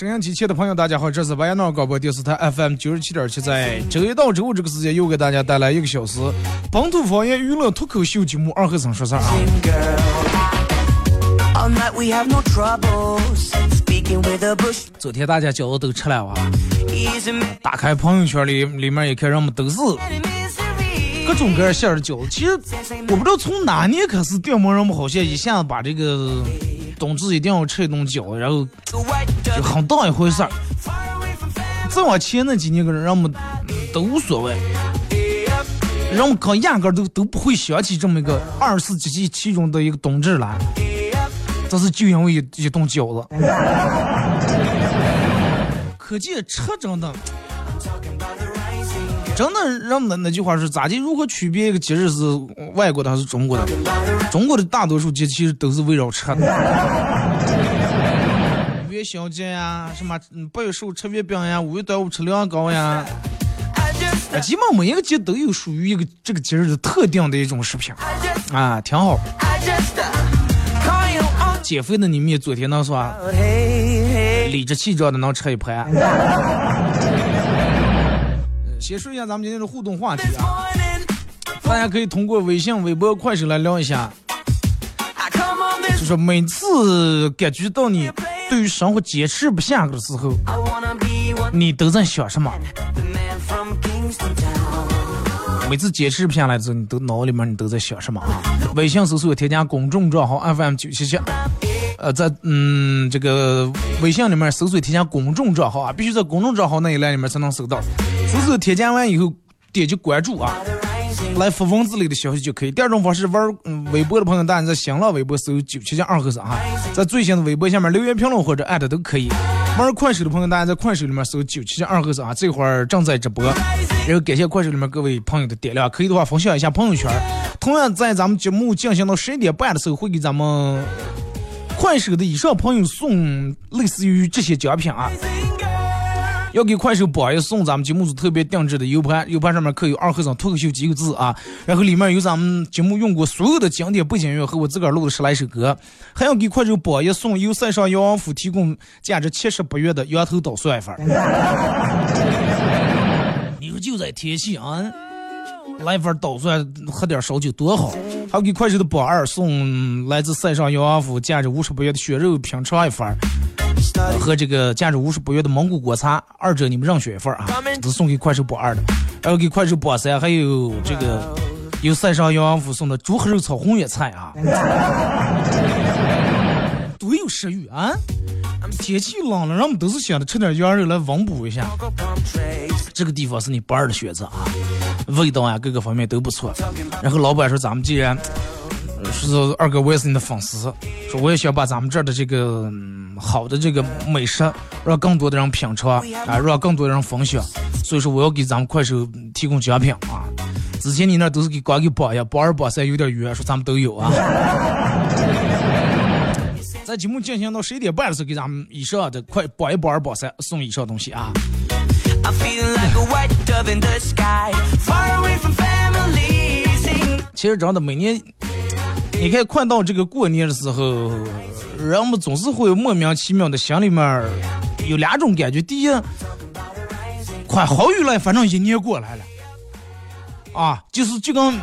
收音，机器的朋友，大家好，这是白彦淖广播电视台 FM 九十七点七，在周一到周五这个时间又给大家带来一个小时本土方言娱乐脱口秀节目《二和尚说事儿》啊。昨天大家饺子都吃了哇，打开朋友圈里里面一看，人们都是各种各样馅儿的饺子。其实我不知道从哪年开始，电摩人们好像一下子把这个冬至一定要吃一顿饺子，然后就很当一回事儿。再往前那几年个人，人们都无所谓，人们可压根都都不会想起这么一个二十四节气其中的一个冬至来，这是就因为一顿饺子。可见吃真的，真的让那那句话是咋的？如何区别一个节日是外国的还是中国的？中国的大多数节其实都是围绕吃的。元宵节呀，什么八月十五吃月饼呀，五月端午吃凉糕呀，基本每一个节都有属于一个这个节日的特定的一种食品啊，挺好。减肥的你们也昨天能说，Hey, hey. 理直气壮的能吃一盘。呃先说一下咱们今天的互动话题啊，大家可以通过微信、微博、快手来聊一下就是每次感觉到你对于生活坚持不下去的时候.你都在想什么.每次坚持不下来之后，你都脑里面你都在想什么啊？微信搜索添加公众账号 FM 九七七，呃，在嗯这个微信里面搜索添加公众账号啊，必须在公众账号那一栏里面才能搜到。搜索添加完以后，点击关注啊，来发文字类的消息就可以。第二种方式，玩嗯微博的朋友，大家在新浪微博搜九七七二和尚哈，在最新的微博下面留言评论或者艾特都可以。玩快手的朋友，大家在快手里面搜九七七二和尚啊，这会儿正在直播。然后感谢快手里面各位朋友的点亮，可以的话分享一下朋友圈。同样在咱们节目进行到十一点半的时候，会给咱们快手的以上朋友送类似于这些奖品啊。要给快手榜一送咱们节目组特别定制的 U 盘，U 盘上面刻有“二和尚脱口秀”几个字啊，然后里面有咱们节目用过所有的经典背景乐和我自个儿录的十来首歌，还要给快手榜一送由塞上遥王府提供价值七十八元的羊头捣蒜粉。你说就在天气啊，来份捣蒜，喝点烧酒多好。还有给快手的榜二送来自塞上遥王府价值五十八元的血肉品尝一份。和这个价值五十八元的蒙古果茶，二者你们任选一份啊，只送给快手榜二的，还有给快手榜三还有这个有塞上遥王府送的猪和肉炒红叶菜啊，多有食欲啊！天气冷了，人们都是想着吃点羊肉来温补一下。这个地方是你不二的选择啊，味道啊各个方面都不错。然后老板说咱们既然呃是二哥，我也是你的粉丝，说我也想把咱们这儿的这个、好的这个美食让更多的人品尝啊，让更多的人分享。所以说我要给咱们快手提供奖品啊。之前你那都是给光给榜呀，榜二榜三有点远，说咱们都有啊。在节目进行到十一点半的时候，给咱们以上的快榜一、榜二、榜三送以上东西啊。其实真的每年你看，快到这个过年的时候，人们总是会有莫名其妙的心里面有两种感觉：第一，快好运了，反正一年过来了，啊，就是就跟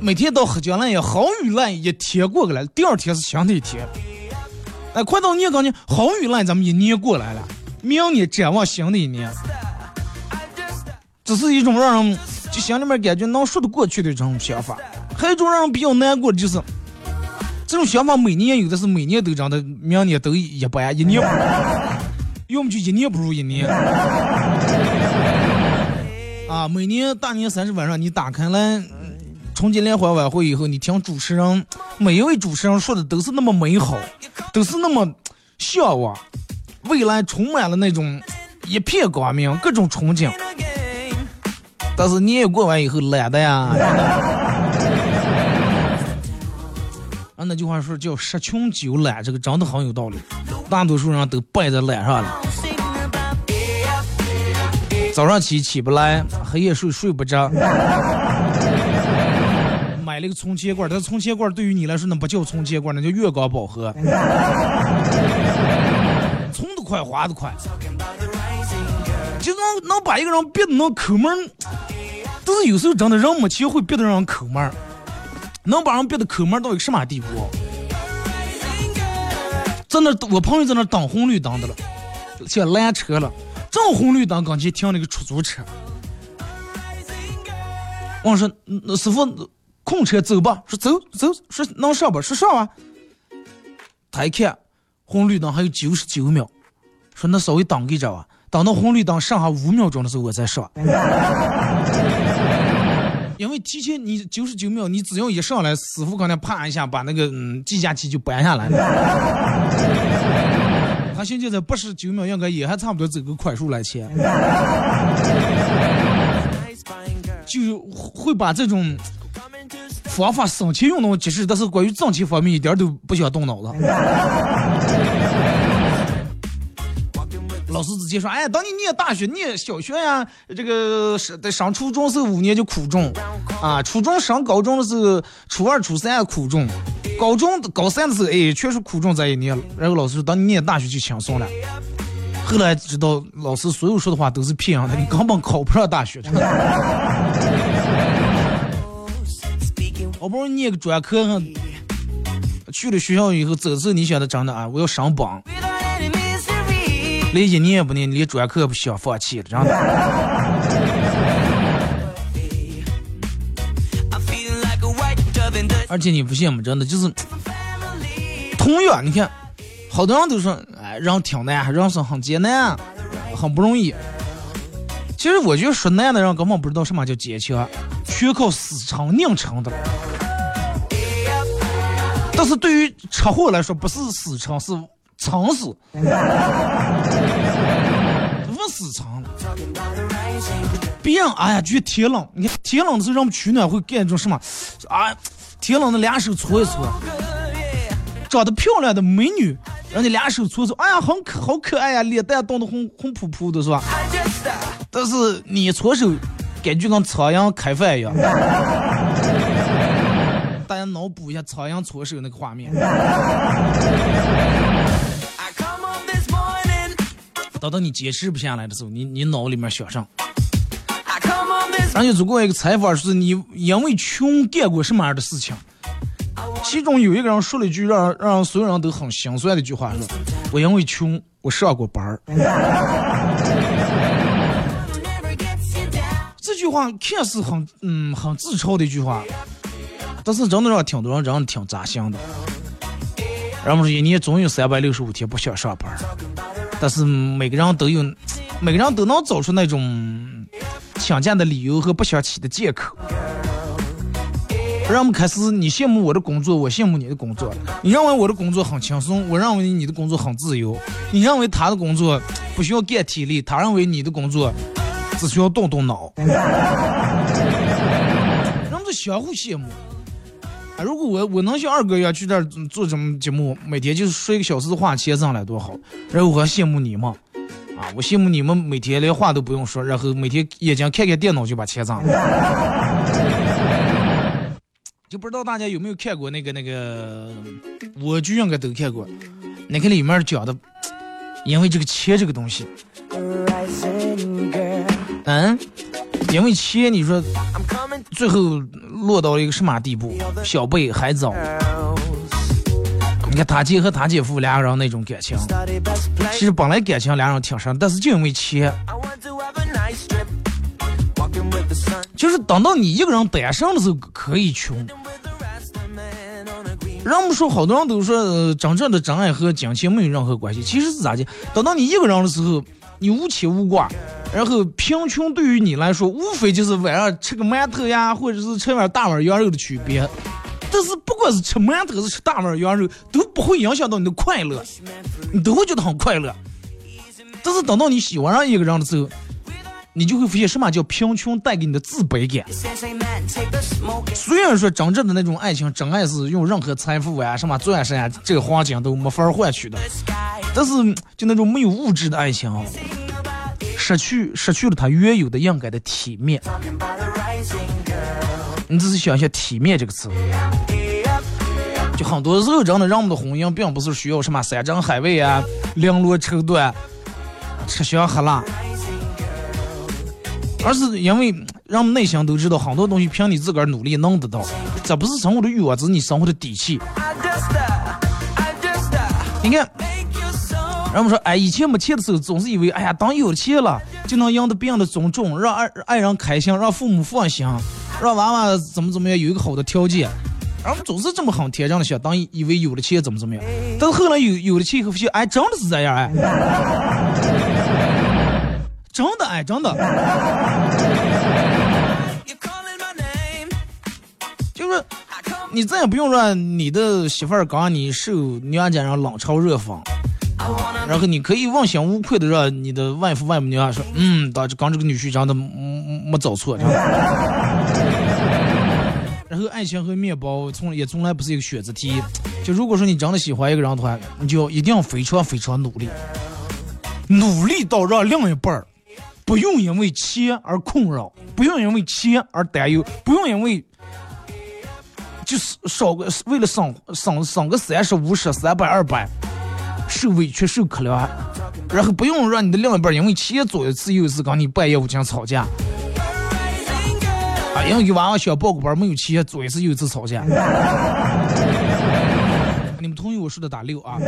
每天到喝酒了也好运了，一天过来了，第二天是新的一天。哎，快到年刚呢，好运了，咱们一年过来了，明年展望新的一年，这是一种让人就心里面感觉能说得过去的这种想法。还有一种让人比较难过的就是，这种想法每年有的是每年都长的，明年都一般，一年，要么就一年不如一年。啊，每年大年三十晚上你打开了春节联欢晚会以后，你听主持人每一位主持人说的都是那么美好，都是那么向往，未来充满了那种一片光明，各种憧憬。但是年过完以后懒的呀。啊，那句话说叫“十穷九懒”，这个真的很有道理。大多数人都败在懒上了。早上起起不来，黑夜睡睡不着。买了个充气罐，但是存钱罐对于你来说那不叫充气罐，那叫月光宝盒。充得快，花得快，就能能把一个人逼得能抠门。但是有时候真的人没钱会逼得让人抠门。能把人逼得抠门到一个什么地步？在那，我朋友在那等红绿灯的了，想拦车了，正红绿灯刚前停了个出租车。我说：“师傅，空车走吧。”说：“走走。”说：“能上吧？”说：“上啊。”他一看红绿灯还有九十九秒，说：“那稍微等一着啊，等到红绿灯剩下五秒钟的时候我再上。”因为提前你九十九秒，你只要一上来，师傅刚才啪一下把那个嗯计价器就扳下来了。他现在在八十九秒，应该也还差不多走个快速来钱。就会把这种方法省钱用到极致，但是关于挣钱方面一点都不想动脑子。老师直接说：“哎，等你念大学、念小学呀，这个上上初中是五年就苦重，啊，初中上高中的时候，初二、初三苦重，高中高三的时候，哎，确实苦重在一年了。然后老师说，等你念大学就轻松了。后来知道老师所有说的话都是骗人的，你根本考不上大学。好不容易念个专科，去了学校以后，走时候你想的真的啊，我要上榜。”连一年也不念，连专科也不想放弃了，真的。而且你不信吗？真的就是，同样你看，好多人都说，哎，人挺难，人生很艰难，很不容易。其实我觉得说难的人根本不知道什么叫坚强，全靠死撑硬撑的。但是对于车祸来说，不是死撑，是。撑死，不死撑了。别人哎呀，觉得天冷，你看天冷的时候，人们取暖会干一种什么？啊，天冷的两手搓一搓。长得漂亮的美女，让你两手搓搓，哎呀，很可好可爱呀，脸蛋冻得红红扑扑的，是吧？但是你搓手，感觉跟苍蝇开饭一样。大家脑补一下苍蝇搓手那个画面。等到你解释不下来的时候，你你脑里面想上。而且做过一个采访，是你因为穷干过什么样的事情？其中有一个人说了一句让让所有人都很心酸的一句话，说：“我因为穷，我上过班儿。”这句话看似很嗯很自嘲的一句话，但是真的让挺多人真的挺扎心的。人们说一年总有三百六十五天不想上班。但是每个人都有，每个人都能找出那种请假的理由和不想起的借口。让我们开始，你羡慕我的工作，我羡慕你的工作。你认为我的工作很轻松，我认为你的工作很自由。你认为他的工作不需要干体力，他认为你的工作只需要动动脑。人们相互羡慕。啊！如果我我能像二哥一样去那儿做什么节目，每天就是说一个小时的话，钱上来多好。然后我还羡慕你们，啊！我羡慕你们每天连话都不用说，然后每天眼睛看看电脑就把钱挣了。就不知道大家有没有看过那个那个，我就应该都看过。那个里面讲的，因为这个钱这个东西，嗯，因为钱，你说最后落到了一个什么地步？小贝还早。你看他姐和他姐夫两个人那种感情，其实本来感情两人挺深，但是就因为钱，就是等到你一个人单身的时候可以穷。人们说好多人都说真正的真爱和金钱没有任何关系，其实是咋的？等到你一个人的时候，你无牵无挂，然后贫穷对于你来说，无非就是晚上吃个馒头呀，或者是吃碗大碗羊肉的区别。但是不管是吃馒头还是吃大碗羊肉，都不会影响到你的快乐，你都会觉得很快乐。但是等到你喜欢上一个人的时候，你就会发现什么叫贫穷带给你的自卑感。虽然说真正的那种爱情，真爱是用任何财富啊、什么钻石啊、这个黄金都没法换取的，但是就那种没有物质的爱情，失去失去了他原有的应该的体面。你仔细想一下“体面”这个词，就很多时候，真的人们的婚姻并不是需要什么山珍海味啊、绫罗绸缎、吃香喝辣，而是因为人们内心都知道，很多东西凭你自个儿努力能得到，这不是生活的欲望，这是你生活的底气。你看，人们说，哎，以前没钱的时候，总是以为，哎呀，当有钱了，就能赢得别人的尊重，让爱爱人开心，让父母放心。让娃娃怎么怎么样有一个好的条件，然后总是这么很天真的想，当以为有了钱怎么怎么样，但是后来有有了钱以后发现，哎，真的是这样哎，真的哎，真的，就是你再也不用让你的媳妇儿刚你受娘家人冷嘲热讽，然后你可以问心无愧的让你的外父外母娘说，嗯，当刚这个女婿长得没没找错。然后爱情和面包从也从来不是一个选择题。就如果说你真的喜欢一个人的话，你就一定要非常非常努力，努力到让另一半不用因为钱而困扰，不用因为钱而担忧，不用因为就是少个为了省省省个三十五十三百二百受委屈受可怜，然后不用让你的另一半因为企业左一次又一次跟你半夜无情吵架。啊，因为给娃娃想报个班，没有钱，左一次右一次吵架。你们同意我说的打六啊？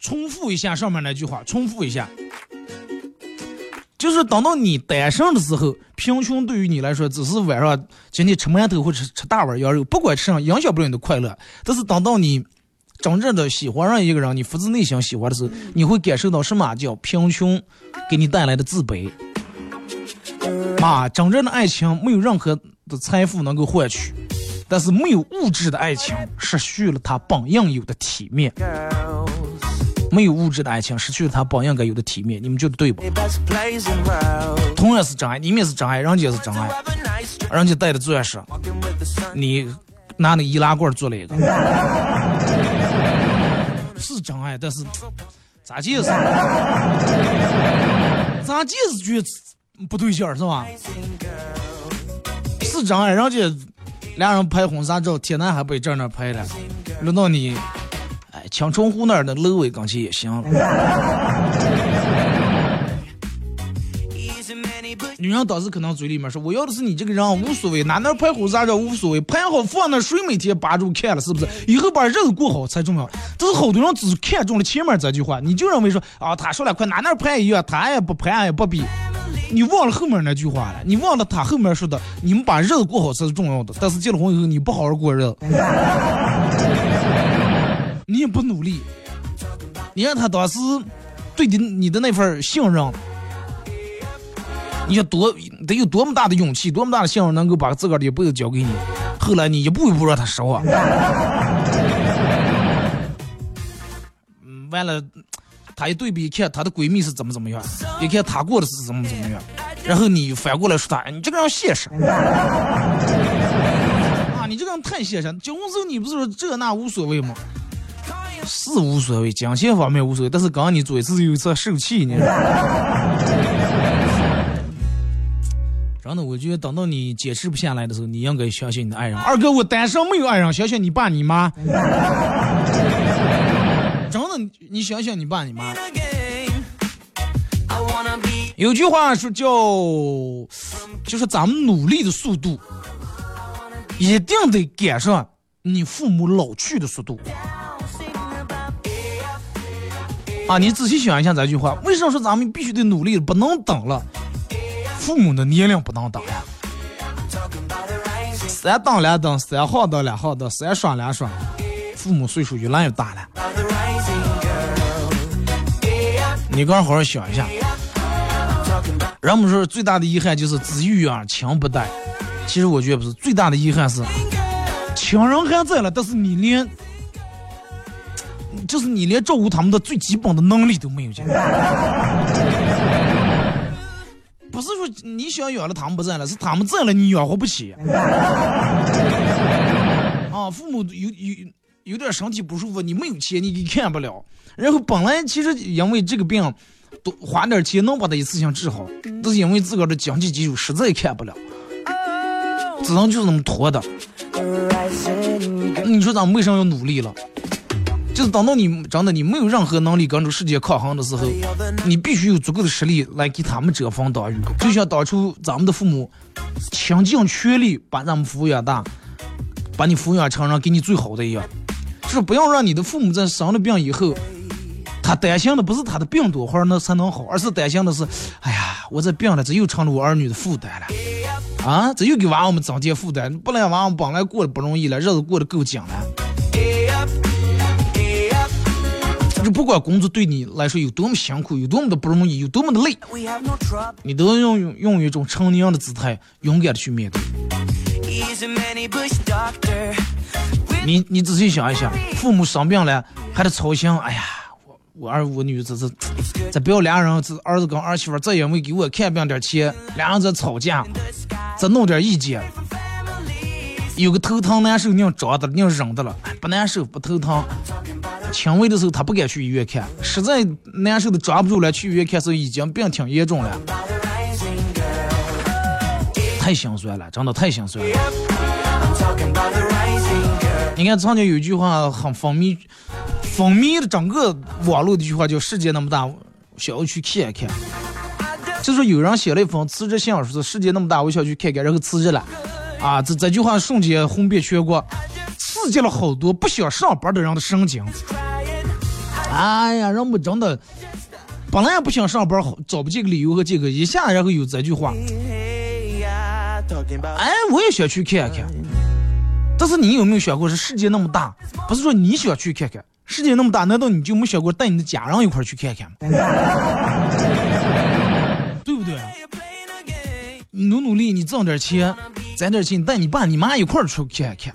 重复一下上面那句话，重复一下，就是等到你单身的时候，贫穷对于你来说只是晚上今天吃馒头或者吃大碗羊肉，不管吃上影响不了你的快乐。但是等到你真正的喜欢上一个人，你发自内心喜欢的时候，你会感受到什么叫贫穷给你带来的自卑。啊，真正的爱情没有任何的财富能够换取，但是没有物质的爱情失去了它本应有的体面。没有物质的爱情失去了它本应该有的体面，你们觉得对不？同样是真爱，你们是真爱，人家是真爱，人家戴的钻石，你拿那易拉罐做了一个，是真爱，但是咋解释？咋解释？觉得？不对劲儿是吧？是真爱，人家俩人拍婚纱照，天南海北这那拍的，轮到你，哎，青城湖那儿的楼尾钢琴也行 女人当时可能嘴里面说：“我要的是你这个人，无所谓，哪能拍婚纱照无所谓，拍好放那谁每天扒住看了是不是？以后把日子过好才重要。”但是好多人只看中了前面这句话，你就认为说啊，他说了快哪能拍一样，他也不拍也不比。你忘了后面那句话了？你忘了他后面说的？你们把日子过好才是重要的。但是结了婚以后，你不好好过日子，你也不努力，你让他当时对你你的那份信任，你要多得有多么大的勇气，多么大的信任，能够把自个儿的一辈子交给你。后来你一步一步让他失望，嗯，完了。她一对比，一看她的闺蜜是怎么怎么样，一看她过的是怎么怎么样，然后你反过来说她，你这个人现实啊，你这个人太现实。结婚时候你不是说这那无所谓吗？是无所谓，金钱方面无所谓，但是刚刚你做一次又一次受气，你。真的，我觉得等到你坚持不下来的时候，你应该相信你的爱人。二哥，我单身没有爱人，相信你爸你妈。真的，你想想你爸你妈。有句话说叫，就是咱们努力的速度，一定得赶上你父母老去的速度。啊，你仔细想一下这句话，为什么说咱们必须得努力，不能等了？父母的年龄不能等呀，三等两等，三好等两好等，三双两双，父母岁数越来越大了。你刚好好想一下，人们说最大的遗憾就是子欲养而亲不待，其实我觉得不是，最大的遗憾是亲人还在了，但是你连。就是你连照顾他们的最基本的能力都没有，你想养了他们不在了，是他们在了你养活不起。啊，父母有有有点身体不舒服，你没有钱，你给看不了。然后本来其实因为这个病，多花点钱能把它一次性治好，但是因为自个儿的经济基础实在看不了，只能就是那么拖的。你说咱们为啥要努力了？就是等到你真的你没有任何能力跟这世界抗衡的时候，你必须有足够的实力来给他们遮风挡雨。就像当初咱们的父母倾尽全力把咱们抚养大，把你抚养成人，给你最好的一样。就是不要让你的父母在生了病以后，他担心的不是他的病多会儿那才能好，而是担心的是，哎呀，我这病了，这又成了我儿女的负担了，啊，这又给娃娃们增添负担。不然娃娃本来过得不容易了，日子过得够紧了。就不管工作对你来说有多么辛苦，有多么的不容易，有多么的累，你都要用用一种成年人的姿态，勇敢的去面对。你你仔细想一想，父母生病了还得操心，哎呀，我我儿我女这这，这不要俩人这儿子跟儿媳妇再因为给我看病点钱，俩人在吵架，再弄点意见，有个头疼难受，你要找的，你要忍的了，不难受不头疼。轻微的时候他不敢去医院看，实在难受的抓不住了，去医院看时候已经病挺严重了，太心酸了，真的太心酸了。你看曾经有一句话很风靡，风靡的整个网络的一句话叫“世界那么大，想要去看一看”。就是有人写了一封辞职信，说世界那么大，我想去看看，然后辞职了。啊，这这句话瞬间红遍全国。刺激了好多不想上班的人的神经。哎呀，人们真的本来也不想上班，找不这个理由和这个，一下然后有这句话。哎，我也想去看看。但是你有没有想过，是世界那么大，不是说你想去看看，世界那么大，难道你就没想过带你的家人一块去看看吗？努努力，你挣点钱，攒点钱，带你爸你妈一块儿出去看看。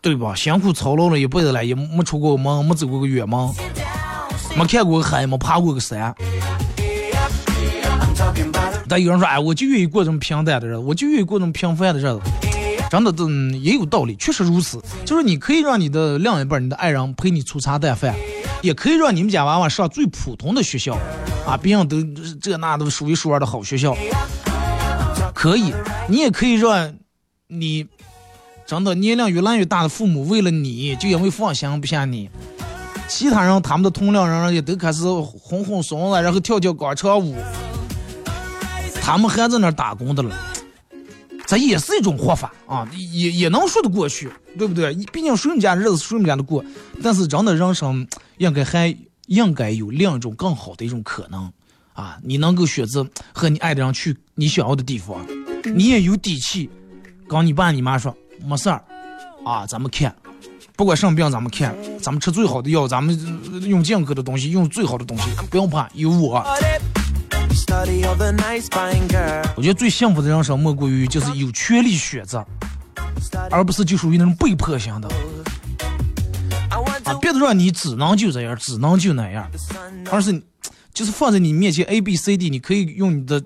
对吧？辛苦操劳了一辈子了，也没出过门，没走过个远门，没看过个海，没爬过个山。但有人说，哎，我就愿意过这么平淡的日子，我就愿意过这么平凡的日子。真的，嗯，也有道理，确实如此。就是你可以让你的另一半、你的爱人陪你粗茶淡饭，也可以让你们家娃娃上最普通的学校，啊，别人都这那都数一数二的好学校，可以。你也可以让你。真的，年龄越来越大的父母，为了你就因为放心不下你，其他人他们的同龄人也都开始哄哄怂了，然后跳跳广场舞，他们还在那打工的了，这也是一种活法啊，也也能说得过去，对不对？毕竟谁们家日子谁们家的过，但是真的人生应该还应该有另一种更好的一种可能啊！你能够选择和你爱的人去你想要的地方，你也有底气跟你爸你妈说。没事儿，啊，咱们看，不管什么病，咱们看，咱们吃最好的药，咱们用健康的东西，用最好的东西，不用怕，有我。我觉得最幸福的人生莫过于就是有权利选择，而不是就属于那种被迫型的。啊，别的让你只能就这样，只能就那样，而是就是放在你面前 A B C D，你可以用你的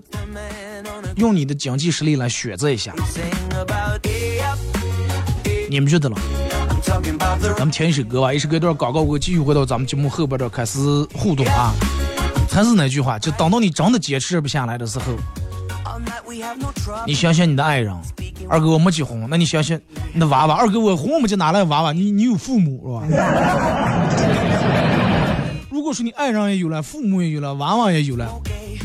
用你的经济实力来选择一下。你们觉得了？咱们听一首歌吧，一首歌段广告，我继续回到咱们节目后边的开始互动啊。还是那句话，就等到你真的坚持不下来的时候，你想想你的爱人，二哥我没结婚，那你想想你的娃娃，二哥我婚没结哪来娃娃？你你有父母是吧？如果说你爱人也有了，父母也有了，娃娃也有了，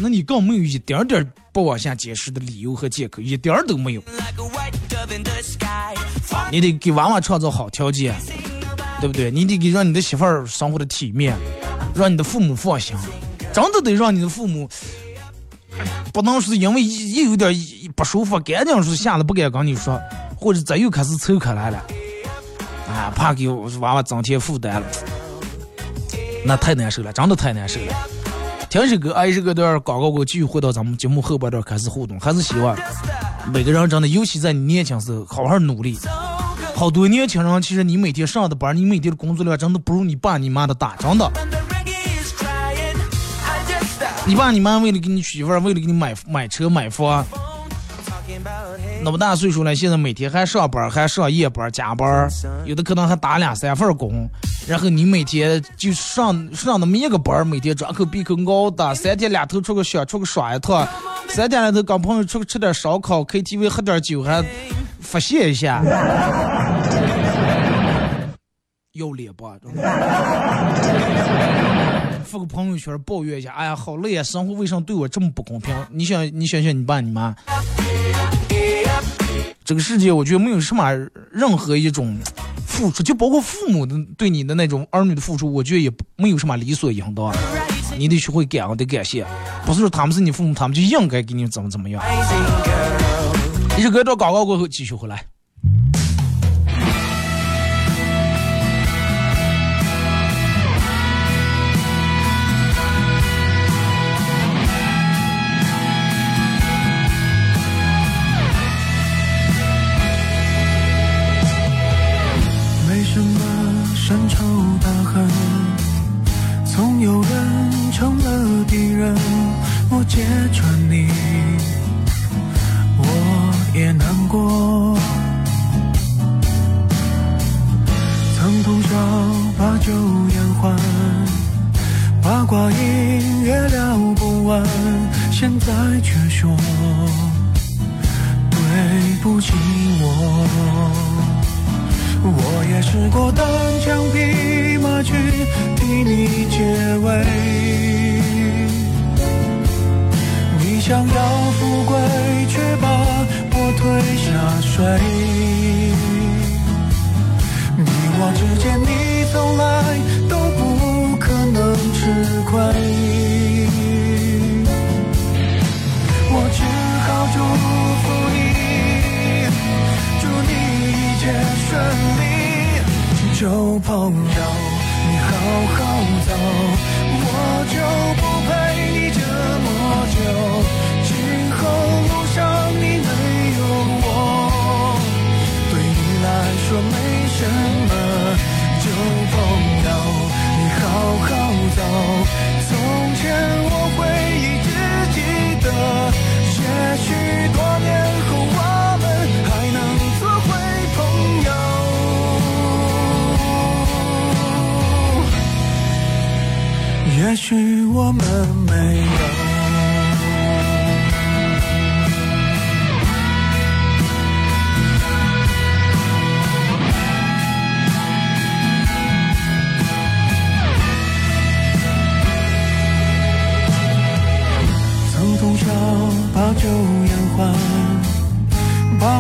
那你更没有一点点不往下坚持的理由和借口，一点都没有。你得给娃娃创造好条件，对不对？你得给让你的媳妇儿生活的体面，让你的父母放心，真的得让你的父母不能是因为一有点不舒服，赶紧说吓得不敢跟你说，或者再又开始凑开来了，啊，怕给娃娃增添负担了，那太难受了，真的太难受了。听首歌，哎，这个段广告过，继续回到咱们节目后半段开始互动，还是希望每个人真的，尤其在你年轻时候，好好努力。好多年轻人，其实你每天上的班，你每天的工作量，真的不如你爸你妈的大，真的。你爸你妈为了给你娶媳妇儿，为了给你买买车买房，那么大岁数了，现在每天还上班，还上夜班加班，有的可能还打两三份工。然后你每天就上上那么一个班，每天张口闭口熬的，三天两头出个想出个耍一趟，三天两头跟朋友出去吃点烧烤，KTV 喝点酒，还发泄一下，要脸不？发个朋友圈抱怨一下，哎呀，好累啊，生活为什么对我这么不公平？你想，你想想你爸你妈，这个世界我觉得没有什么任何一种付出，就包括父母的对你的那种儿女的付出，我觉得也没有什么理所应当。你得学会感恩，得感谢，不是说他们是你父母，他们就应该给你怎么怎么样。一首歌到广告过后继续回来。深仇大恨，总有人成了敌人。我揭穿你，我也难过。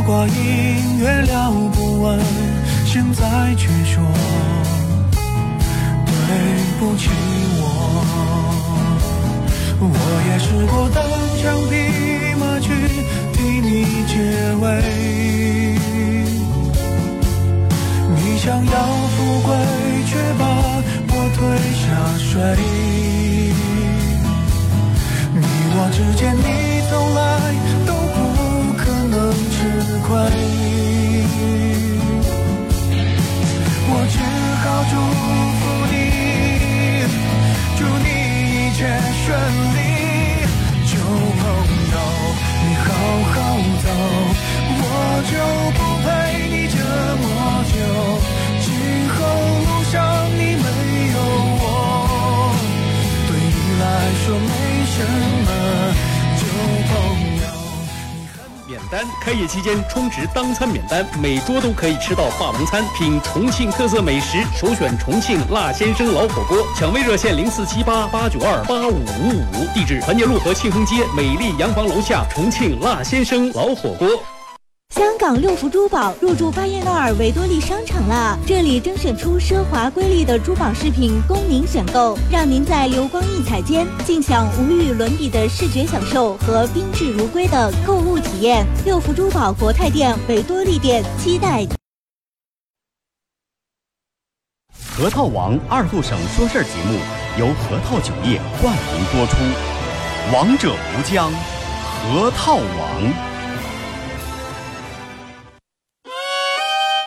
八卦音乐聊不完，现在却说对不起我。我也试过单枪匹马去替你解围，你想要富贵，却把我推下水。你我之间，你从来吃亏，我只好祝福你，祝你一切顺利，旧朋友，你好好走，我就不陪你这么久，今后路上你没有我，对你来说没什么。单，开业期间充值当餐免单，每桌都可以吃到霸王餐，品重庆特色美食，首选重庆辣先生老火锅。抢位热线零四七八八九二八五五五，地址团结路和庆丰街美丽洋房楼下重庆辣先生老火锅。香港六福珠宝入驻巴彦淖尔维多利商场了，这里甄选出奢华瑰丽的珠宝饰品供您选购，让您在流光溢彩间尽享无与伦比的视觉享受和宾至如归的购物体验。六福珠宝国泰店维多利店期待。核桃王二后省说事儿节目由核桃酒业冠名播出，王者无疆，核桃王。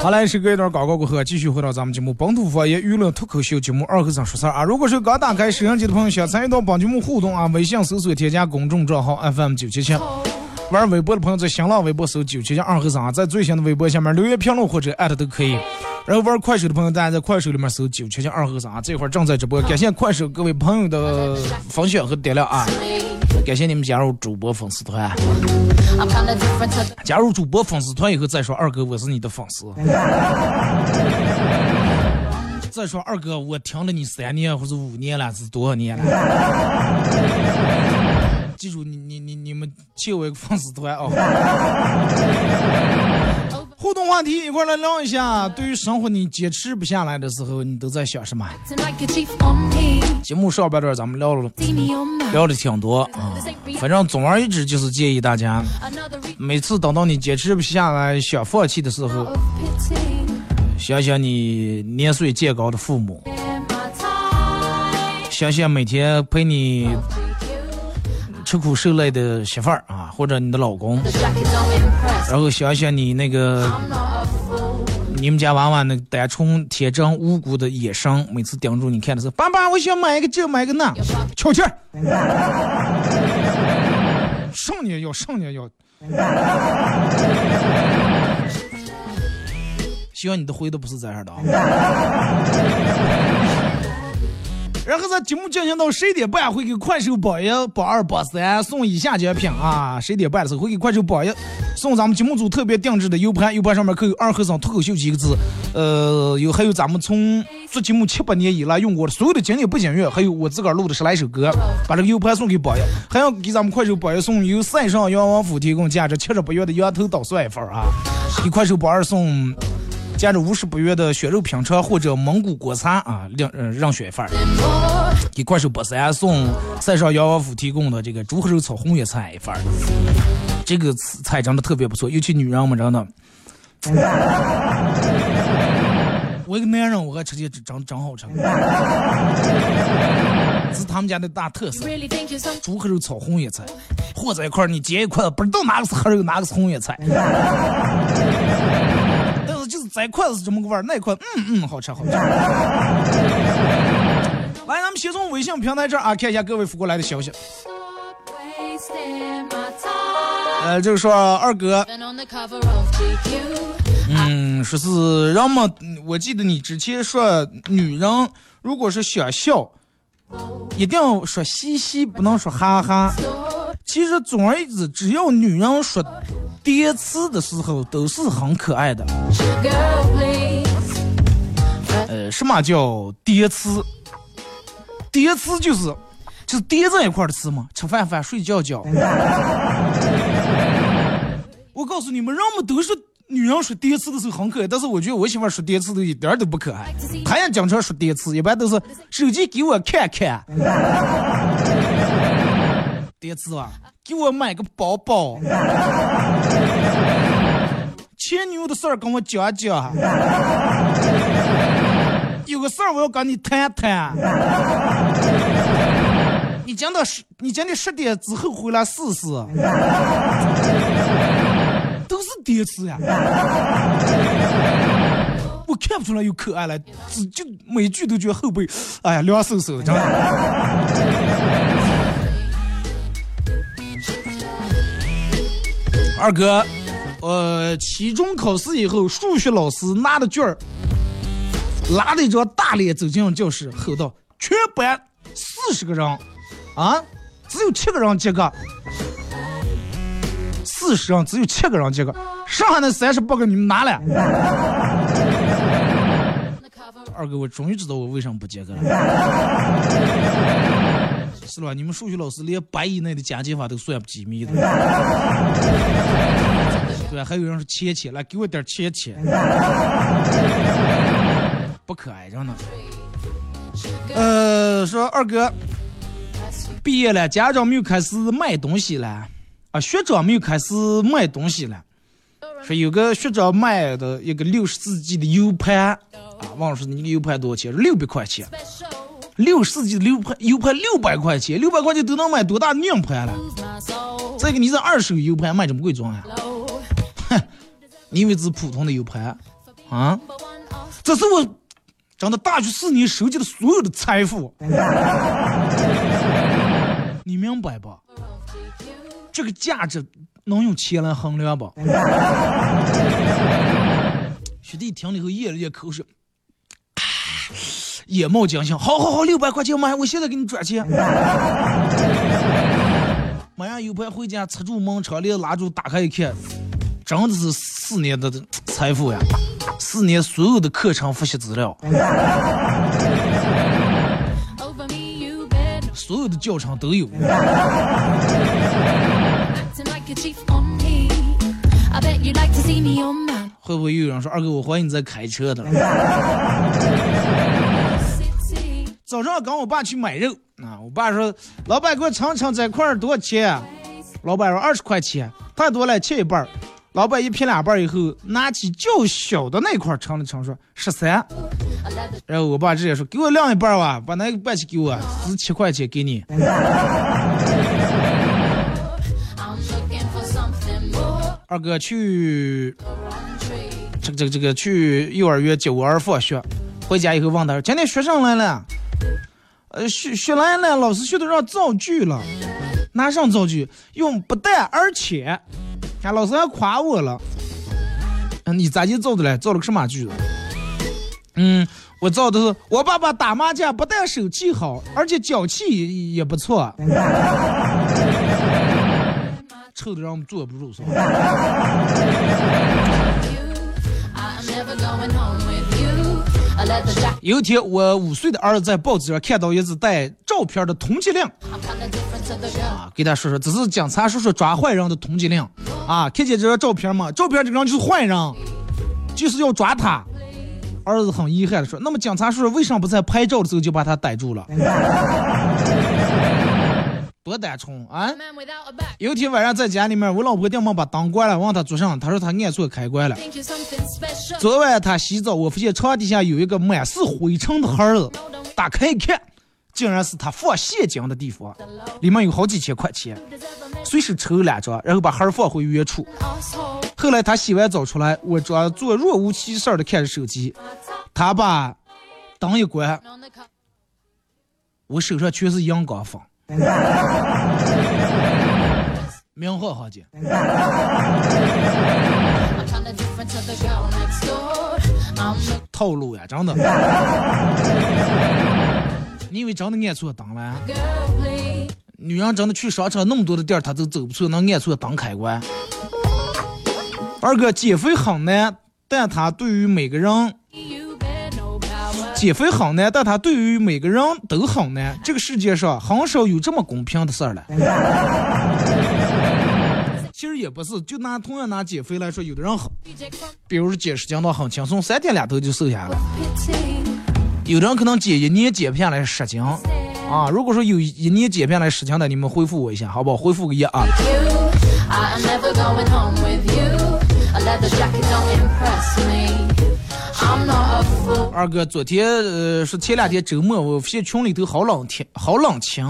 好嘞，是隔一段广告过后，继续回到咱们节目本土方言娱乐脱口秀节目《二和尚说事儿》啊！如果是刚打开摄像机的朋友，想参与到本节目互动啊，微信搜索添加公众账号 FM 九七七，玩微博的朋友在新浪微博搜九七七二和尚啊，在最新的微博下面留言评论或者艾特都可以。然后玩快手的朋友，大家在快手里面搜九七七二和尚啊，这会儿正在直播，感谢快手各位朋友的分享和点亮啊！感谢你们加入主播粉丝团，加入主播粉丝团以后再说二哥我是你的粉丝，再说二哥我听了你三年或者五年了是多少年了？记住你你你你们建我一个粉丝团啊！互动话题，一块来聊一下。对于生活你坚持不下来的时候，你都在想什么？节目上半段咱们聊了，聊的挺多啊。反正总而言之，就是建议大家，每次等到你坚持不下来、想放弃的时候，想想你年岁渐高的父母，想想每天陪你。吃苦受累的媳妇儿啊，或者你的老公，然后想想你那个你们家娃娃那单纯天真无辜的眼神，每次盯住你看的时候，爸爸，我想买一个这，买一个那，悄气儿，上年要上年要，希望你的回都不是这样的啊。然后在节目进行到十一点半，会给快手榜一、榜二、榜三送以下奖品啊！十一点半的时候会给快手榜一送咱们节目组特别定制的 U 盘，U 盘上面刻有“二和尚脱口秀”几个字，呃，有还有咱们从做节目七八年以来用过的所有的经典背景乐，还有我自个儿录的十来首歌，把这个 U 盘送给榜一，还要给咱们快手榜一送由塞上杨王府提供价值七十八元的羊头捣蒜一份啊！给快手榜二送。加着五十不元的血肉拼车或者蒙古国餐啊，让让选一份儿。给快手博三送塞上杨王府提供的这个猪和肉炒红叶菜一份儿。这个菜真的特别不错，尤其女人们真的。我一个男人，我还吃起真真好吃。是他们家的大特色，猪和肉炒红叶菜，和在一块儿你结一块，不知道哪个是黑肉，哪个是红叶菜。就是这筷子是这么个味儿，那筷嗯嗯好吃好吃。来，咱们先从微信平台这儿啊看一下各位发过来的消息。呃，就是说二哥，嗯，说是人们，我记得你之前说女人如果是想笑，一定要说嘻嘻，不能说哈哈。其实总而言之，只要女人说叠词的时候，都是很可爱的。呃，什么叫叠词？叠词就是就是叠在一块的词嘛，吃饭饭、睡觉觉。我告诉你们，人们都说女人说叠词的时候很可爱，但是我觉得我媳妇说叠词都一点儿都不可爱。她也经常说叠词，一般都是手机给我看看，叠词吧，给我买个包包，前女友的事儿跟我讲讲，有个事儿我要跟你谈谈。你今天十，你今天十点之后回来试试，都是第一次呀。我看不出来有可爱了，只就每句都觉得后背，哎呀凉飕飕，的。二哥，呃，期中考试以后，数学老师拿着卷儿，拉着一张大脸走进教室，吼道：“全班四十个人。”啊，只有七个人及格，四十人只有七个人及格，剩下那三十八个你们拿了。二哥，我终于知道我为什么不及格了。是吧？你们数学老师连百以内的加减法都算不机密的。对还有人说钱钱，来给我点钱钱。不可爱着呢。呃，说二哥。毕业了，家长没有开始卖东西了，啊，学长没有开始卖东西了。说有个学长卖的一个六十四 G 的 U 盘，啊，忘了说你的 U 盘多少钱？六百块钱。六十四 G 的 U 盘，U 盘六百块钱，六百块钱都能买多大硬盘了？这个你这二手 U 盘卖这么贵重啊？哼，你以为是普通的 U 盘啊？这是我长的大学四年收集的所有的财富。你明白不？这个价值能用钱来衡量不？学弟听了以后咽了咽口水，眼冒金星。好好好，六百块钱买，我现在给你转钱。马上 U 盘回家，插住门窗帘，拉住打开一看，真的是四年的财富呀！四年所有的课程复习资料。所有的教程都有。会不会有人说二哥，我怀疑你在开车的？早上跟我爸去买肉啊，我爸说：“老板给我称称这块多少钱？”老板说：“二十块钱，太多了，切一半。”老板一劈两半以后，拿起较小的那块称了称，说十三。然后我爸直接说：“给我量一半吧，把那个半起给我，十七块钱给你。”二哥去这个这个这个去幼儿园接我儿放学，回家以后问他说：“今天学生来了？”呃，学学来了，老师学的让造句了，拿上造句，用不但而且。看老师还夸我了，嗯，你咋就造的嘞？造了个什么句子？嗯，我造的是我爸爸打麻将不但手气好，而且脚气也不错。臭的让我们坐不住，是吧？有一天，我五岁的儿子在报纸上看到一只带照片的通缉令，啊，给他说说，这是警察叔叔抓坏人的通缉令，啊，看见这张照片吗？照片这个人就是坏人，就是要抓他。儿子很遗憾的说，那么警察叔叔为什么不在拍照的时候就把他逮住了？多单纯啊！有一天晚上在家里面，我老婆电门把灯关了，问他做啥，他说他按错开关了。昨晚他洗澡，我发现床底下有一个满是灰尘的盒子，打开一看，竟然是他放现金的地方，里面有好几千块钱，随手抽两张，然后把盒放回原处。后来他洗完澡出来，我装作若无其事的看着手机，他把灯一关，我手上全是阳光粉。明晃晃的，套路呀，真的。你以为真的按错灯了？女人真的去商场那么多的店，她都走不出，能按错灯开关？二哥减肥很难，但他对于每个人。减肥很难，但它对于每个人都很难。这个世界上很少有这么公平的事儿了。其实也不是，就拿同样拿减肥来说，有的人很，比如说减十斤倒很轻松，三天两头就瘦下来了。有的人可能减一年减不下来十斤，啊，如果说有一年减不下来十斤的，你们回复我一下，好不好？回复个一啊。二哥，昨天呃是前两天周末，我发现群里头好冷天，好冷清。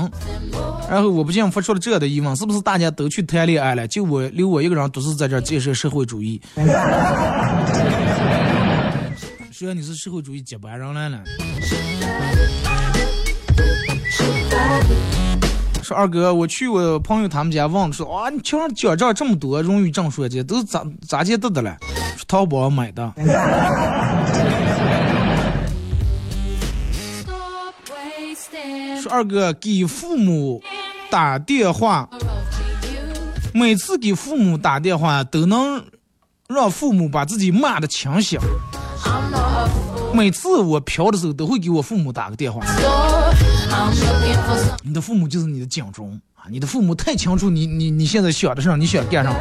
然后我不禁发出了这样的疑问：是不是大家都去谈恋爱了，就我留我一个人独自在这建设社会主义？虽然你是社会主义接班人来了。说二哥，我去我朋友他们家问，说啊，你墙上奖状这么多，荣誉证书这都是咋咋接得的了？淘宝买的。说二哥给父母打电话，每次给父母打电话都能让父母把自己骂的清醒。每次我嫖的时候都会给我父母打个电话。你的父母就是你的警钟啊！你的父母太清楚你你你现在想的事你想干啥？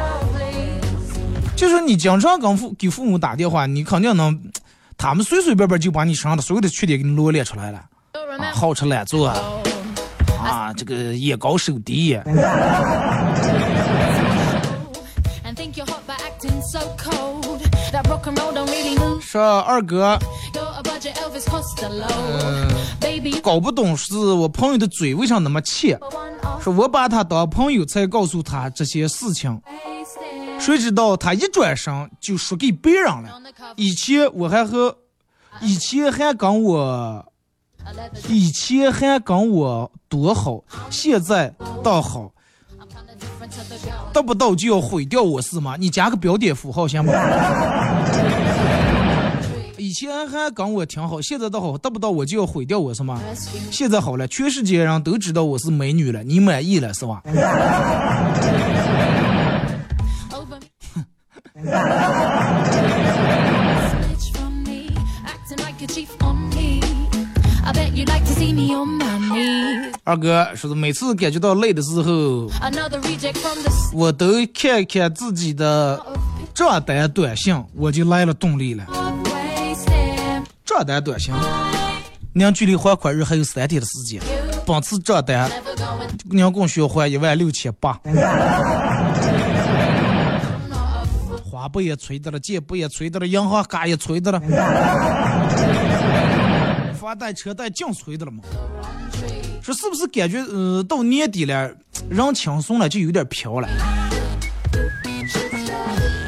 就是你经常跟父给父母打电话，你肯定能，他们随随便便就把你身上的所有的缺点给你罗列出来了。啊，好吃懒做，啊，这个眼高手低。说二哥，搞不懂是我朋友的嘴为啥那么欠，说我把他当朋友才告诉他这些事情，谁知道他一转身就说给别人了。以前我还和，以前还跟我，以前还跟我多好，现在倒好。得不到就要毁掉我是吗？你加个标点符号行吗？以前还跟我挺好，现在倒好，得不到我就要毁掉我是吗？现在好了，全世界人都知道我是美女了，你满意了是吧？二哥说是每次感觉到累的时候，我都看看自己的账单短信，我就来了动力了。账单短信，您距离还款日还有三天的时间，本次账单您共需要还一万六千八。不也催的了，借不也催的了，银行卡也催的了。房贷、车贷净催的了吗？说是不是感觉，呃，到年底了，人轻松了，就有点飘了。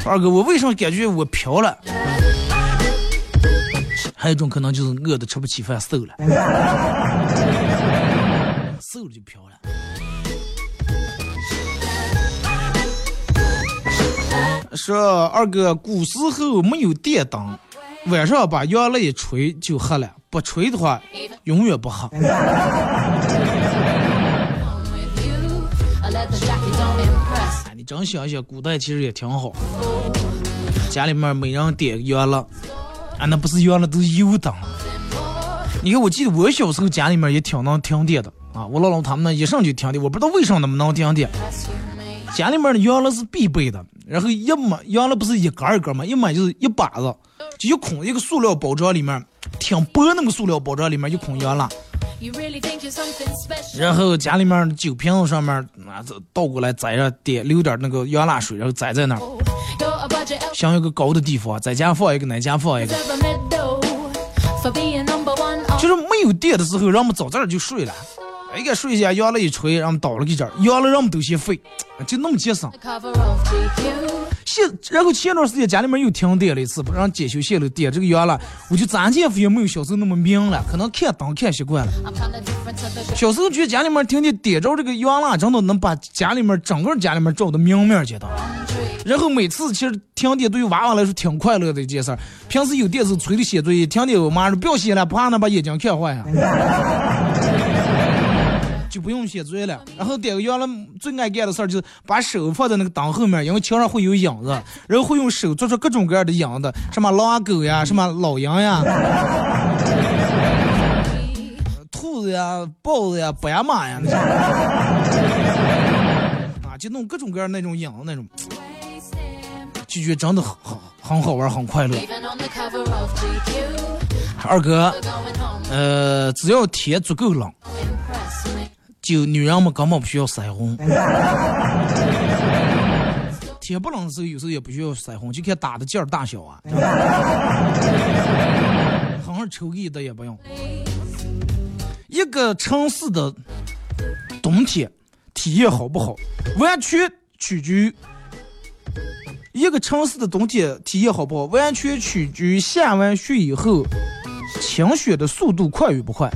二哥，我为什么感觉我飘了？还有一种可能就是饿的吃不起饭，瘦了，瘦了就飘了。说二哥，古时候没有电灯。晚上把阳了一吹就黑了，不吹的话永远不黑。你真想一想，古代其实也挺好，家里面每人点个阳了，啊，那不是阳了，都是油灯。你看，我记得我小时候家里面也挺能停电的啊，我姥姥他们那一上就停电，我不知道为什么那么能停电。家里面的阳了是必备的，然后一抹阳了不是一根一根吗？一买就是一把子。就一空一个塑料包装里面，挺薄那个塑料包装里面一空洋了，然后家里面酒瓶子上面啊倒过来栽上点留点那个洋蜡水，然后栽在那儿，想有个高的地方，在家放一个，哪家放一个，就是没有电的时候，人们早早就睡了。一个睡下，阳了一吹，然后倒了一阵，阳了人们都先废，就那么节省。现然后前段时间家里面又停电了一次，不让检修线路点这个阳了，我就暂时发现没有小时候那么明了，可能看灯看习惯了。小时候觉得家里面停电点着这个阳了，真的能把家里面整个家里面照的明明见的。然后每次其实停电对于娃娃来说挺快乐的一件事。平时有电视催着写作业，停电我妈说不要写了，怕那把眼睛看坏呀。就不用写作业了，然后点个原来最爱干的事儿就是把手放在那个灯后面，因为墙上会有影子，然后会用手做出各种各样的影子，什么狼啊狗呀，什么老鹰呀，兔子呀、豹子呀、白马呀，啊，就弄各种各样那种影子那种，就觉得真的很很很好玩，很快乐。二哥，呃，只要天足够冷，就女人们根本不需要腮红。天不冷的时候，有时候也不需要腮红，就看打的劲儿大小啊。好好抽烟的也不用。一个城市的冬天体验好不好，完全取决于一个城市的冬天体验好不好，完全取决于下完雪以后清雪的速度快与不快。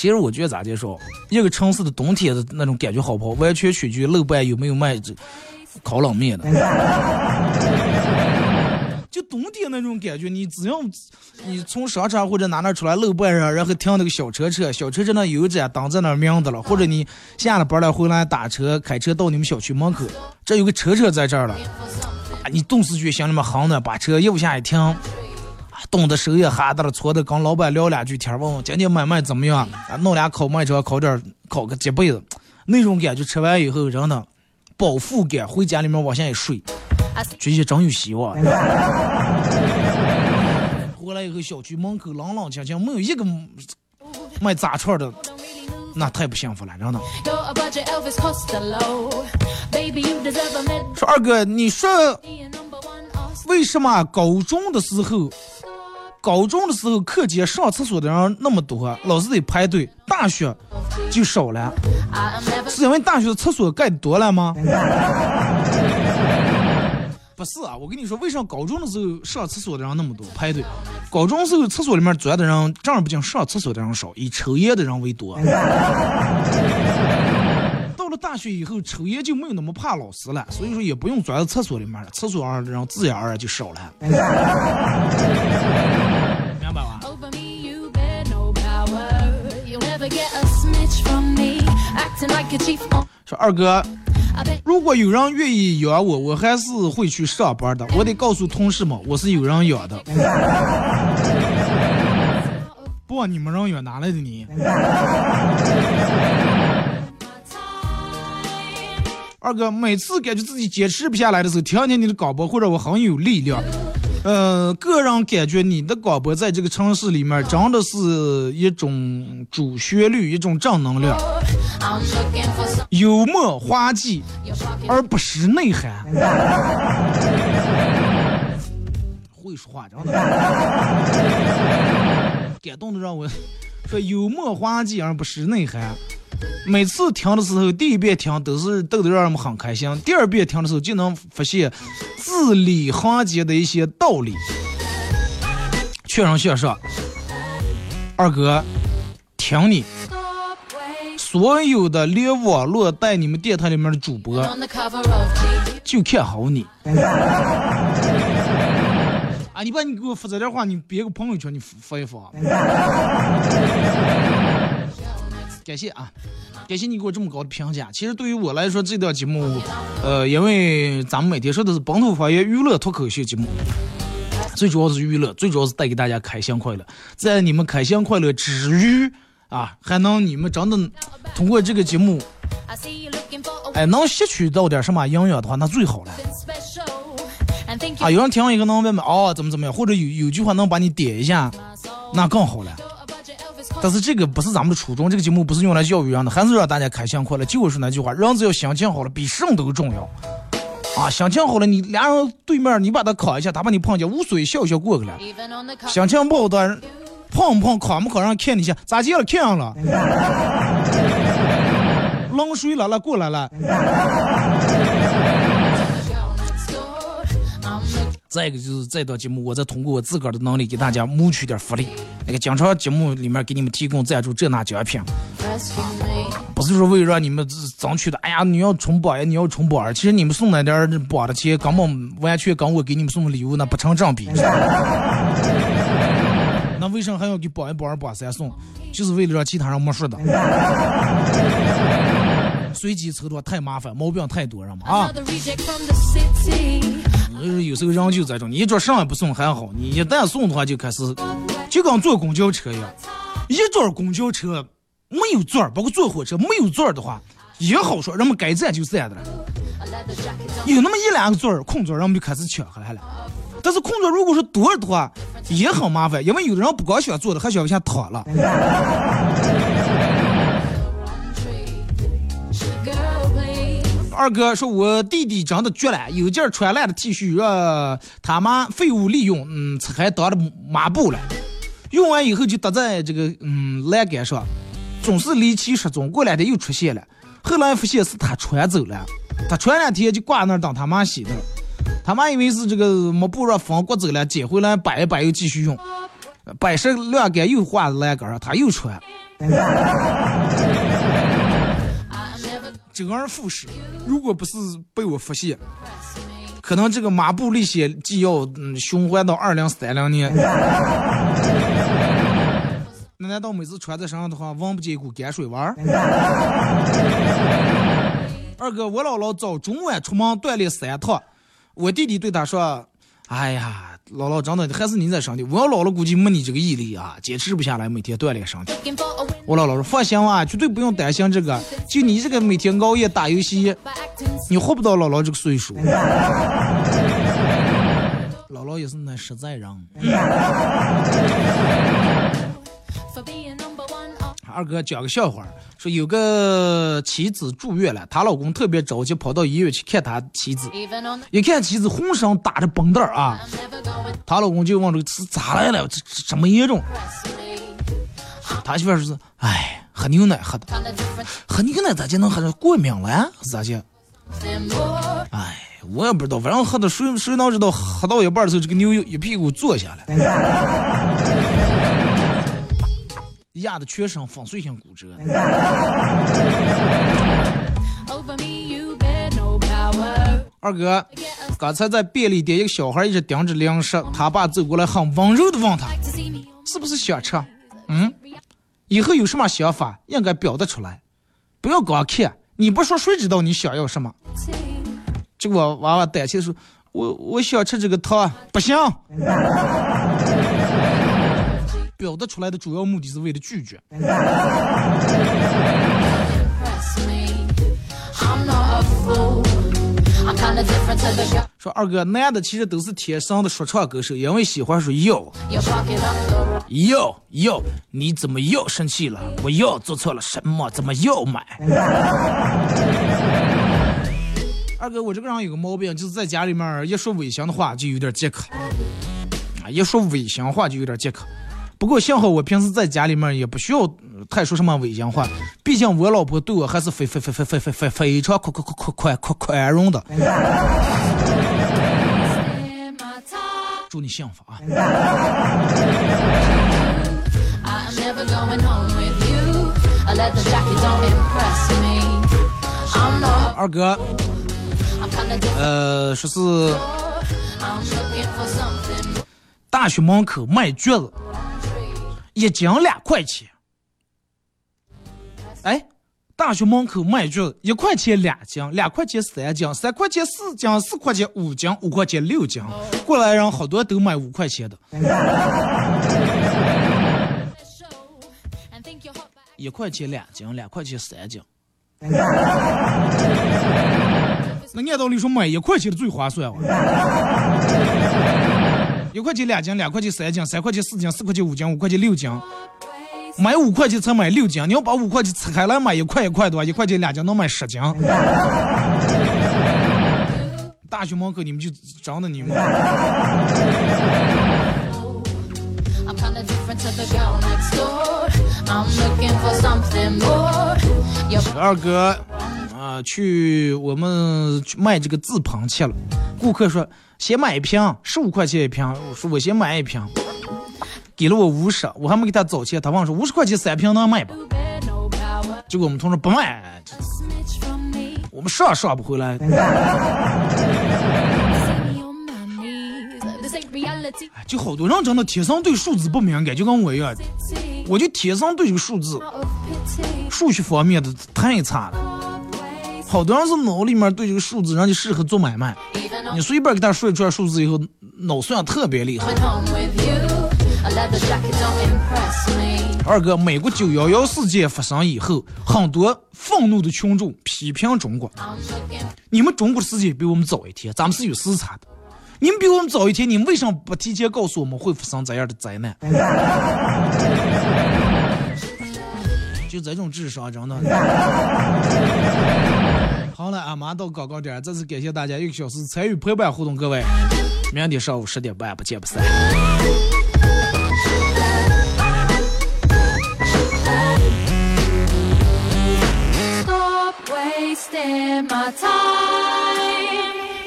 其实我觉得咋介绍，一个城市的冬天的那种感觉好不好，完全取决于楼板有没有卖这烤冷面的。就冬天那种感觉，你只要你从商场或者哪哪出来，楼板上然后停那个小车车，小车车那油站挡在那明的了，或者你下了班了回来打车开车到你们小区门口，这有个车车在这儿了，啊，你顿时觉得心里面寒的，把车右下一停，啊，冻得手也哈的了，搓的，跟老板聊两句天，问问今天买卖怎么样，啊，弄俩烤麦车，烤点烤个几辈子，那种感觉，吃完以后真的饱腹感，回家里面往下一睡。觉得真有希望。回来以后，小区门口冷冷清清，没有一个卖炸串的，那太不幸福了，真的。说二哥，你说为什么高中的时候，高中的时候课间上厕所的人那么多，老是得排队，大学就少了？是因为大学的厕所盖多了吗？不是啊，我跟你说，为啥高中的时候上厕所的人那么多排队？高中时候厕所里面钻的人正儿八经上厕所的人少，以抽烟的人为多。到了大学以后，抽烟就没有那么怕老师了，所以说也不用钻到厕所里面了，厕所上的人自然而然就少了。明白吧？说二哥。如果有人愿意养我，我还是会去上班的。我得告诉同事们，我是有人养的。不，你们人养哪来的你？二哥，每次感觉自己坚持不下来的时候，听听你的广播，会让我很有力量。呃，个人感觉你的广播在这个城市里面，真的是一种主旋律，一种正能量，幽默滑稽，而不失内涵。会说话，真的，感动的让我说幽默滑稽而不失内涵。每次听的时候，第一遍听都是逗得让人们很开心，第二遍听的时候就能发现字里行间的一些道理。确认先说，二哥，听你，所有的连网络带你们电台里面的主播，就看好你。啊，你把你给我发这点话，你别个朋友圈你发一发。感谢啊，感谢你给我这么高的评价。其实对于我来说，这档节目，呃，因为咱们每天说的是本土方言娱乐脱口秀节目，最主要是娱乐，最主要是带给大家开心快乐。在你们开心快乐之余，啊，还能你们真的通过这个节目，哎，能吸取到点什么营养的话，那最好了。啊，有人听一个能问问哦，怎么怎么样，或者有有句话能把你点一下，那更好了。但是这个不是咱们的初衷，这个节目不是用来教育人的，还是让大家开心快乐。就是那句话，人只要心情好了，比什么都重要。啊，心情好了，你俩人对面你把他扛一下，他把你碰见，无所谓，笑笑过去了。心情不好的，碰不碰，扛不扛，让看你一下，咋接了？看上了，冷水来了，过来了。再一个就是这档节目，我再通过我自个儿的能力给大家谋取点福利。那个经常节目里面给你们提供赞助这那奖品，不是说为了让你们争取的。哎呀，你要冲榜呀，你要冲榜。其实你们送那点榜的钱，根本完全跟我给你们送的礼物那不成正比。那为什么还要给榜一、榜二、榜三送？就是为了让其他人没说的。随机抽多太麻烦，毛病太多，了嘛啊！有时候人就这种，你一桌上也不送还好，你一旦送的话就开始，就跟坐公交车一样，一桌公交车没有座儿，包括坐火车没有座儿的话，也好说，人们该占就占的了。有那么一两个座儿空座，人们就开始抢下来了。但是空座如果是多的话，也很麻烦，因为有的人不光喜欢坐的，还喜欢下躺了。二哥说：“我弟弟真的绝了，有件穿烂的 T 恤，让他妈废物利用，嗯，还当了抹布了。用完以后就搭在这个嗯栏杆上，总是离奇失踪。过两天又出现了，后来发现是他穿走了，他穿两天就挂那儿等他妈洗的。他妈以为是这个抹布让风刮走了，捡回来摆一摆又继续用，摆设晾干又挂在栏杆，他又穿。”周而复始，如果不是被我发现，可能这个抹布历险记要嗯循环到二零三零年。那难道每次穿在身上的话，闻不见一股泔水味儿？二哥，我姥姥早中晚出门锻炼三趟，我弟弟对他说：“哎呀。”姥姥真的还是你在身体，我要老了估计没你这个毅力啊，坚持不下来每天锻炼身体。我姥姥说放心啊，绝对不用担心这个，就你这个每天熬夜打游戏，你活不到姥姥这个岁数。姥姥也是那实在人。二哥讲个笑话，说有个妻子住院了，她老公特别着急，跑到医院去看她妻子。一看妻子浑身打着绷带啊，她老公就问这个是咋来了？这这么严重？他媳妇说是，哎，喝牛奶喝的，喝牛奶咋就能喝成过敏了？咋就？哎，我也不知道，反正喝的谁谁能知道？喝到一半的时候，这个牛一屁股坐下来。压的全身粉碎性骨折。二哥，刚才在便利店，一个小孩一直盯着零食，他爸走过来，很温柔的问他：“是不是想吃？嗯，以后有什么想法，应该表达出来，不要光看。你不说，谁知道你想要什么？”结果娃娃胆怯说：“我我想吃这个糖，不行。”表达出来的主要目的是为了拒绝。说二哥，男的其实都是天生的说唱歌手，因为喜欢说要，要要，你怎么又生气了？我又做错了什么？怎么又买？二哥，我这个人有个毛病，就是在家里面一说违心的话就有点借口，啊，一说违心话就有点借口。不过幸好我平时在家里面也不需要太说什么违心话，毕竟我老婆对我还是非非非非非非非非常宽宽宽宽宽宽容的。祝你幸福啊！二哥，呃，说是大学门口卖橘子。一斤两块钱，哎，大学门口卖橘子，一块钱两斤，两块钱三斤，三块钱四斤，四块钱五斤，五块钱六斤。过来人好多都买五块钱的，一块钱两斤，两块钱三斤。那按道理说买一块钱的最划算啊。一块钱两斤，两块钱三斤，三块钱四斤，四块钱五斤，五块钱六斤。买五块钱才买六斤，你要把五块钱拆开来买一块一块的话，一块钱两斤能买十斤。大学门口你们就真的你们。二哥啊，去我们去卖这个自喷去了，顾客说。先买一瓶，十五块钱一瓶。我说我先买一瓶，给了我五十，我还没给他找钱。他问说五十块钱三瓶能卖不？结果我们同事不卖，我们上上不回来。就好多人真的天生对数字不敏感，就跟我一样，我就天生对这个数字、数学方面的太差了。好多人是脑里面对这个数字，人家适合做买卖。你随便给他说一串数字以后，脑算特别厉害。二哥，美国九幺幺事件发生以后，很多愤怒的群众批评中国。你们中国的事件比我们早一天，咱们是有时差的。你们比我们早一天，你们为什么不提前告诉我们会发生这样的灾难？就这种智商，真的。好了，俺马上到广告点，再次感谢大家一个小时参与陪伴互动，各位，明天上午十点半不见不散。Stop wasting my time.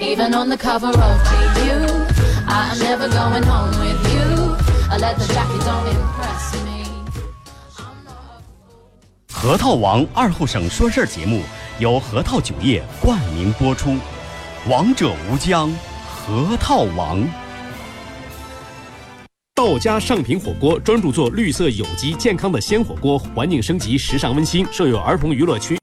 Even on the cover of GQ, I am never going home with you. I let the jacket don't impress me. 核桃王二后省说事儿节目由核桃酒业冠名播出，王者无疆，核桃王。道家上品火锅专注做绿色有机健康的鲜火锅，环境升级，时尚温馨，设有儿童娱乐区。